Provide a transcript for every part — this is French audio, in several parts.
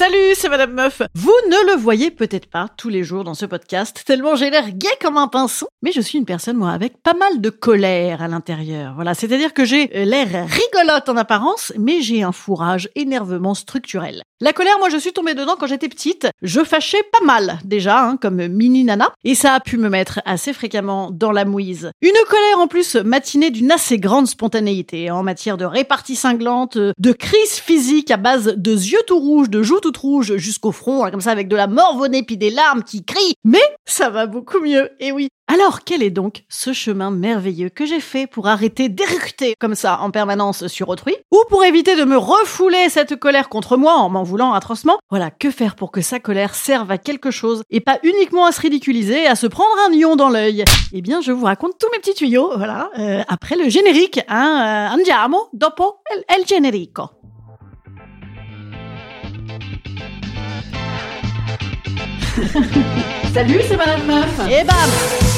Salut, c'est Madame Meuf. Vous ne le voyez peut-être pas tous les jours dans ce podcast, tellement j'ai l'air gai comme un pinceau. Mais je suis une personne, moi, avec pas mal de colère à l'intérieur. Voilà, c'est-à-dire que j'ai euh, l'air rigolote en apparence, mais j'ai un fourrage énervement structurel. La colère, moi, je suis tombée dedans quand j'étais petite. Je fâchais pas mal, déjà, hein, comme mini nana. Et ça a pu me mettre assez fréquemment dans la mouise. Une colère, en plus, matinée d'une assez grande spontanéité, en matière de répartie cinglante, de crise physique à base de yeux tout rouges, de joues toutes rouges jusqu'au front, hein, comme ça, avec de la morvonnée puis des larmes qui crient. Mais ça va beaucoup mieux, et oui. Alors, quel est donc ce chemin merveilleux que j'ai fait pour arrêter d'éructer comme ça en permanence sur autrui Ou pour éviter de me refouler cette colère contre moi en m'en voulant atrocement? Voilà, que faire pour que sa colère serve à quelque chose et pas uniquement à se ridiculiser, à se prendre un lion dans l'œil? Eh bien, je vous raconte tous mes petits tuyaux, voilà, euh, après le générique, hein, euh, andiamo dopo el, el generico. Salut, c'est Madame Meuf. Et bam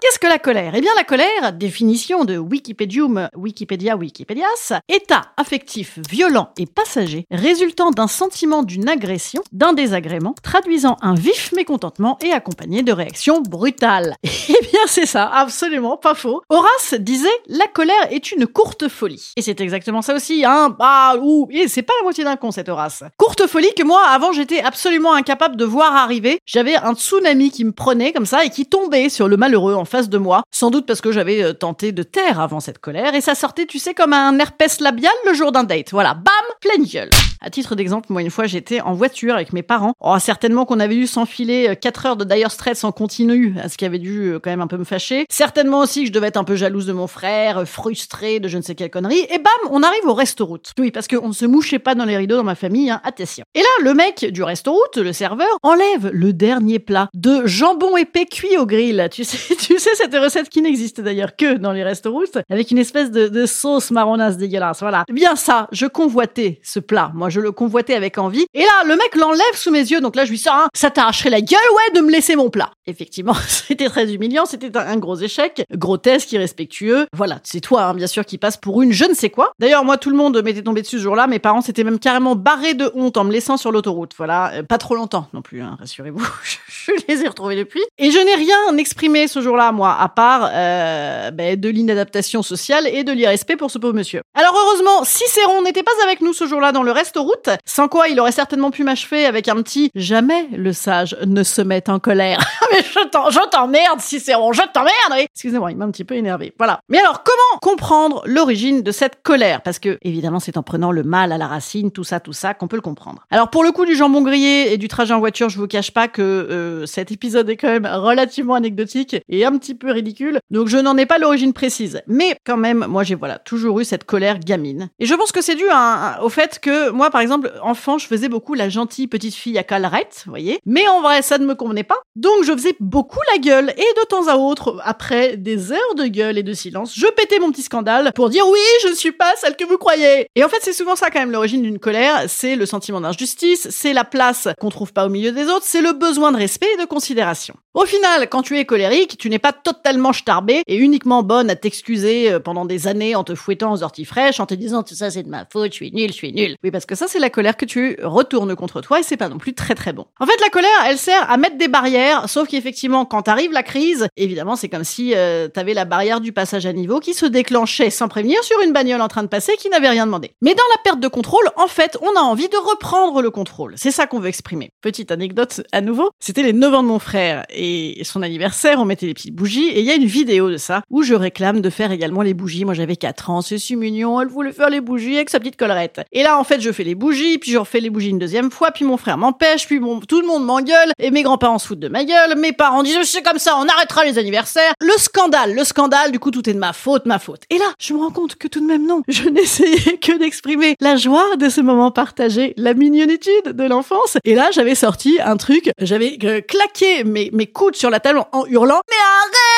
Qu'est-ce que la colère? Eh bien, la colère, définition de Wikipédium, Wikipédia, Wikipédias, état affectif violent et passager, résultant d'un sentiment d'une agression, d'un désagrément, traduisant un vif mécontentement et accompagné de réactions brutales. Eh bien, c'est ça, absolument pas faux. Horace disait la colère est une courte folie. Et c'est exactement ça aussi, hein. Bah, ou, et c'est pas la moitié d'un con, cet Horace. Courte folie que moi, avant, j'étais absolument incapable de voir arriver. J'avais un tsunami qui me prenait comme ça et qui tombait sur le malheureux en face de moi, sans doute parce que j'avais euh, tenté de taire avant cette colère, et ça sortait, tu sais, comme un herpès labial le jour d'un date. Voilà, bam, pleine gueule. À titre d'exemple, moi une fois j'étais en voiture avec mes parents. Oh, certainement qu'on avait dû s'enfiler 4 heures de Dire Straits en continu, ce qui avait dû euh, quand même un peu me fâcher. Certainement aussi que je devais être un peu jalouse de mon frère, euh, frustrée de je ne sais quelle connerie. Et bam, on arrive au resto-route. Oui, parce qu'on ne se mouchait pas dans les rideaux dans ma famille, hein, attention. Et là, le mec du resto-route, le serveur, enlève le dernier plat de jambon épais cuit au grill. Tu sais, tu sais cette recette qui n'existe d'ailleurs que dans les restos-routes, avec une espèce de, de sauce marronasse dégueulasse. Voilà. Bien ça, je convoitais ce plat. Moi, je le convoitais avec envie. Et là, le mec l'enlève sous mes yeux. Donc là, je lui sors, hein, ça t'arracherait la gueule, ouais, de me laisser mon plat. Effectivement, c'était très humiliant. C'était un, un gros échec, grotesque, irrespectueux. Voilà, c'est toi, hein, bien sûr, qui passe pour une je ne sais quoi. D'ailleurs, moi, tout le monde m'était tombé dessus ce jour-là. Mes parents s'étaient même carrément barrés de honte en me laissant sur l'autoroute. Voilà, Euh, pas trop longtemps non plus, hein, rassurez-vous. je les ai retrouvés depuis. Et je n'ai rien exprimé ce jour-là, moi, à part euh, ben, de l'inadaptation sociale et de l'irrespect pour ce pauvre monsieur. Alors heureusement, Cicéron n'était pas avec nous ce jour-là dans le resto-route, sans quoi il aurait certainement pu m'achever avec un petit « Jamais le sage ne se met en colère ». Mais je t'emmerde, Cicéron, je t'emmerde. Excusez-moi, il m'a un petit peu énervé. Voilà. Mais alors, comment comprendre l'origine de cette colère? Parce que, évidemment, c'est en prenant le mal à la racine, tout ça, tout ça, qu'on peut le comprendre. Alors, pour le coup du jambon grillé et du trajet en voiture, je vous cache pas que euh, cet épisode est quand même relativement anecdotique et un petit peu ridicule. Donc, je n'en ai pas l'origine précise. Mais quand même, moi, j'ai voilà toujours eu cette colère gamine. Et je pense que c'est dû à- à- fait que moi, par exemple, enfant, je faisais beaucoup la gentille petite fille à calerette, vous voyez. Mais en vrai, ça ne me convenait pas. Donc, je faisais beaucoup la gueule et de temps à autre, après des heures de gueule et de silence, je pétais mon petit scandale pour dire oui, je ne suis pas celle que vous croyez. Et en fait, c'est souvent ça quand même l'origine d'une colère, c'est le sentiment d'injustice, c'est la place qu'on trouve pas au milieu des autres, c'est le besoin de respect et de considération. Au final, quand tu es colérique, tu n'es pas totalement starbée et uniquement bonne à t'excuser euh, pendant des années en te fouettant aux orties fraîches, en te disant ça c'est de ma faute, je suis nulle, je suis nul. Oui, parce que ça, c'est la colère que tu retournes contre toi et c'est pas non plus très très bon. En fait, la colère, elle sert à mettre des barrières, sauf qu'effectivement, quand arrive la crise, évidemment, c'est comme si euh, t'avais la barrière du passage à niveau qui se déclenchait sans prévenir sur une bagnole en train de passer qui n'avait rien demandé. Mais dans la perte de contrôle, en fait, on a envie de reprendre le contrôle. C'est ça qu'on veut exprimer. Petite anecdote à nouveau, c'était les 9 ans de mon frère et son anniversaire, on mettait des petites bougies et il y a une vidéo de ça où je réclame de faire également les bougies. Moi, j'avais 4 ans, c'est si mignon, elle voulait faire les bougies avec sa petite collerette. Et là, en fait, je fais les bougies, puis je refais les bougies une deuxième fois, puis mon frère m'empêche, puis bon, tout le monde m'engueule, et mes grands-parents se foutent de ma gueule, mes parents disent, c'est comme ça, on arrêtera les anniversaires. Le scandale, le scandale, du coup, tout est de ma faute, ma faute. Et là, je me rends compte que tout de même, non, je n'essayais que d'exprimer la joie de ce moment partagé, la mignonitude de l'enfance. Et là, j'avais sorti un truc, j'avais euh, claqué mes, mes coudes sur la table en hurlant, mais arrête!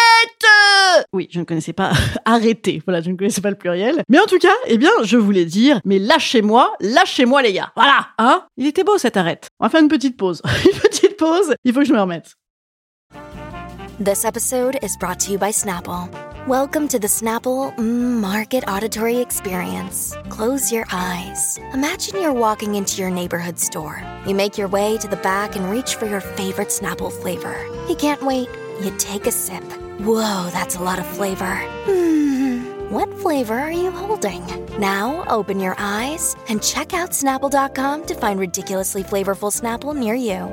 Oui, je ne connaissais pas arrêter. Voilà, je ne connaissais pas le pluriel. Mais en tout cas, eh bien, je voulais dire, mais lâchez-moi, lâchez-moi les gars. Voilà, hein? Il était beau cette arrête. On va faire une petite pause. une petite pause, il faut que je me remette. This episode is brought to you by Snapple. Welcome to the Snapple mm, Market Auditory Experience. Close your eyes. Imagine you're walking into your neighborhood store. You make your way to the back and reach for your favorite Snapple flavor. You can't wait. You take a sip. Whoa, that's a lot of flavor. Hmm. What flavor are you holding? Now open your eyes and check out Snapple.com to find ridiculously flavorful Snapple near you.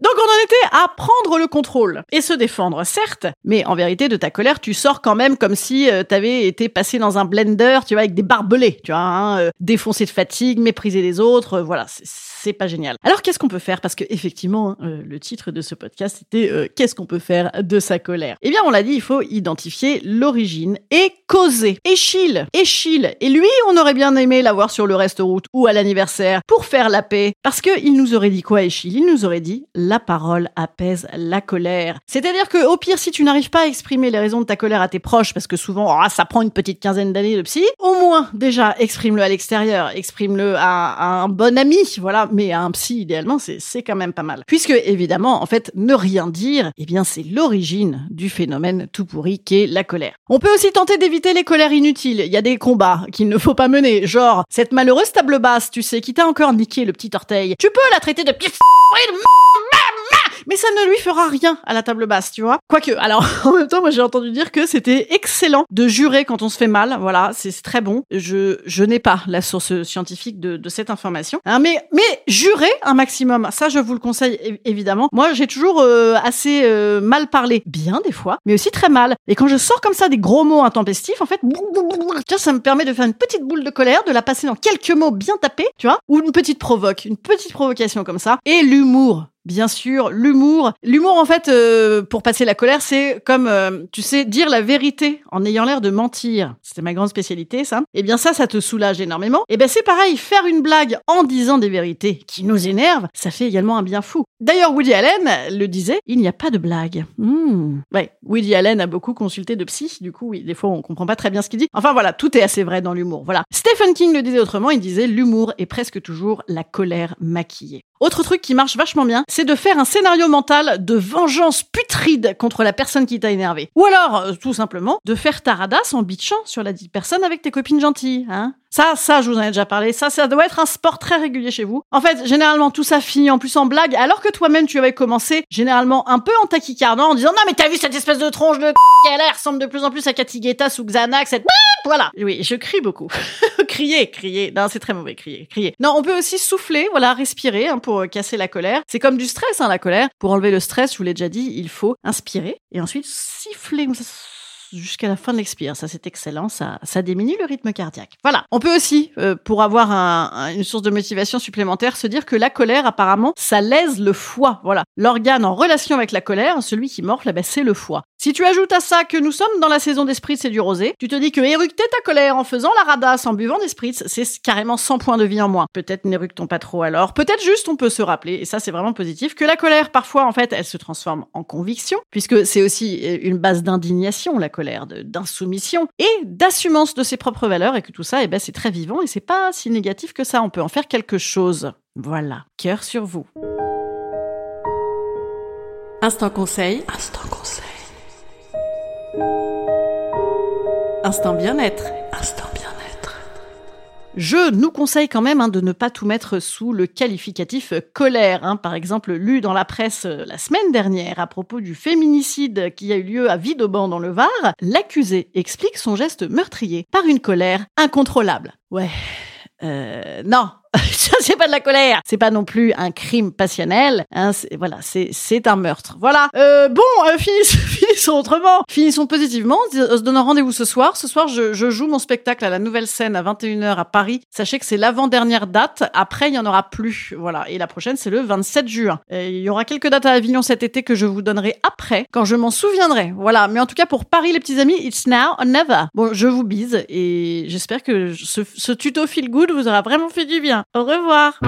Donc on en était à prendre le contrôle et se défendre, certes, mais en vérité de ta colère, tu sors quand même comme si euh, t'avais été passé dans un blender, tu vois, avec des barbelés, tu vois, hein, euh, défoncé de fatigue, mépriser les autres, euh, voilà, c'est- c'est pas génial. Alors qu'est-ce qu'on peut faire? Parce que effectivement, hein, euh, le titre de ce podcast c'était euh, qu'est-ce qu'on peut faire de sa colère? Eh bien, on l'a dit, il faut identifier l'origine et causer. Échille, Échille. Et lui, on aurait bien aimé l'avoir sur le reste-route ou à l'anniversaire pour faire la paix, parce que il nous aurait dit quoi, Échille Il nous aurait dit la parole apaise la colère. C'est-à-dire que au pire, si tu n'arrives pas à exprimer les raisons de ta colère à tes proches, parce que souvent, ah, ça prend une petite quinzaine d'années de psy, au moins déjà exprime-le à l'extérieur, exprime-le à un bon ami, voilà, mais à un psy idéalement, c'est quand même pas mal. Puisque évidemment, en fait, ne rien dire, eh bien c'est l'origine du phénomène tout pourri qu'est la colère. On peut aussi tenter d'éviter les colères inutiles. Il y a des combats qu'il ne faut pas mener, genre cette malheureuse table basse, tu sais, qui t'a encore niqué le petit orteil. Tu peux la traiter de pif mais ça ne lui fera rien à la table basse, tu vois. Quoique, alors en même temps, moi j'ai entendu dire que c'était excellent de jurer quand on se fait mal. Voilà, c'est très bon. Je je n'ai pas la source scientifique de, de cette information, hein, mais mais jurer un maximum, ça je vous le conseille évidemment. Moi j'ai toujours euh, assez euh, mal parlé, bien des fois, mais aussi très mal. Et quand je sors comme ça des gros mots intempestifs, en fait, tiens, ça me permet de faire une petite boule de colère, de la passer dans quelques mots bien tapés, tu vois, ou une petite provoque, une petite provocation comme ça, et l'humour. Bien sûr, l'humour. L'humour, en fait, euh, pour passer la colère, c'est comme, euh, tu sais, dire la vérité en ayant l'air de mentir. C'était ma grande spécialité, ça. Eh bien, ça, ça te soulage énormément. Eh ben, c'est pareil, faire une blague en disant des vérités qui nous énervent, ça fait également un bien fou. D'ailleurs, Woody Allen le disait, il n'y a pas de blague. Hmm. Ouais, Woody Allen a beaucoup consulté de psy, du coup, oui, des fois, on comprend pas très bien ce qu'il dit. Enfin, voilà, tout est assez vrai dans l'humour. Voilà. Stephen King le disait autrement, il disait, l'humour est presque toujours la colère maquillée. Autre truc qui marche vachement bien, c'est de faire un scénario mental de vengeance putride contre la personne qui t'a énervé. Ou alors, euh, tout simplement, de faire ta en bitchant sur la dite personne avec tes copines gentilles, hein. Ça, ça, je vous en ai déjà parlé. Ça, ça doit être un sport très régulier chez vous. En fait, généralement, tout ça finit en plus en blague, alors que toi-même, tu avais commencé, généralement, un peu en taquicardant, en disant, non, mais t'as vu cette espèce de tronche de elle elle ressemble de plus en plus à Cathy Guetta sous Xanax, cette voilà. Oui, je crie beaucoup. crier, crier. Non, c'est très mauvais, crier, crier. Non, on peut aussi souffler, voilà, respirer hein, pour euh, casser la colère. C'est comme du stress, hein, la colère. Pour enlever le stress, je vous l'ai déjà dit, il faut inspirer et ensuite siffler jusqu'à la fin de l'expire. Ça, c'est excellent. Ça, ça diminue le rythme cardiaque. Voilà. On peut aussi, euh, pour avoir un- une source de motivation supplémentaire, se dire que la colère, apparemment, ça lèse le foie. Voilà. L'organe en relation avec la colère, celui qui morfle, eh ben, c'est le foie. Si tu ajoutes à ça que nous sommes dans la saison des spritz et du rosé, tu te dis que éructer ta colère en faisant la radasse, en buvant des spritz, c'est carrément 100 points de vie en moins. Peut-être n'éructons pas trop alors. Peut-être juste on peut se rappeler, et ça c'est vraiment positif, que la colère, parfois, en fait, elle se transforme en conviction, puisque c'est aussi euh, une base d'indignation, la colère, de- d'insoumission, et d'assumance de ses propres valeurs, et que tout ça, eh ben, c'est très vivant, et c'est pas si négatif que ça. On peut en faire quelque chose. Voilà. Cœur sur vous. Instant conseil. Instant conseil. Instant bien-être. Instant bien-être. Je nous conseille quand même hein, de ne pas tout mettre sous le qualificatif colère. hein. Par exemple, lu dans la presse euh, la semaine dernière à propos du féminicide qui a eu lieu à Vidauban dans le Var, l'accusé explique son geste meurtrier par une colère incontrôlable. Ouais. Euh, non, ça c'est pas de la colère, c'est pas non plus un crime passionnel, hein, c'est- voilà, c'est c'est un meurtre. Voilà. Euh, bon, euh, finissons, finissons autrement, finissons positivement, on se donne un rendez-vous ce soir. Ce soir, je, joue mon spectacle à la Nouvelle Scène à 21h à Paris. Sachez que c'est l'avant-dernière date, après il y en aura plus. Voilà, et la prochaine c'est le 27 juin. Il y aura quelques dates à Avignon cet été que je vous donnerai après, quand je m'en souviendrai. Voilà, mais en tout cas pour Paris les petits amis, it's now or never. Bon, je vous bise et j'espère que ce tuto feel good vous aura vraiment fait du bien. Au revoir.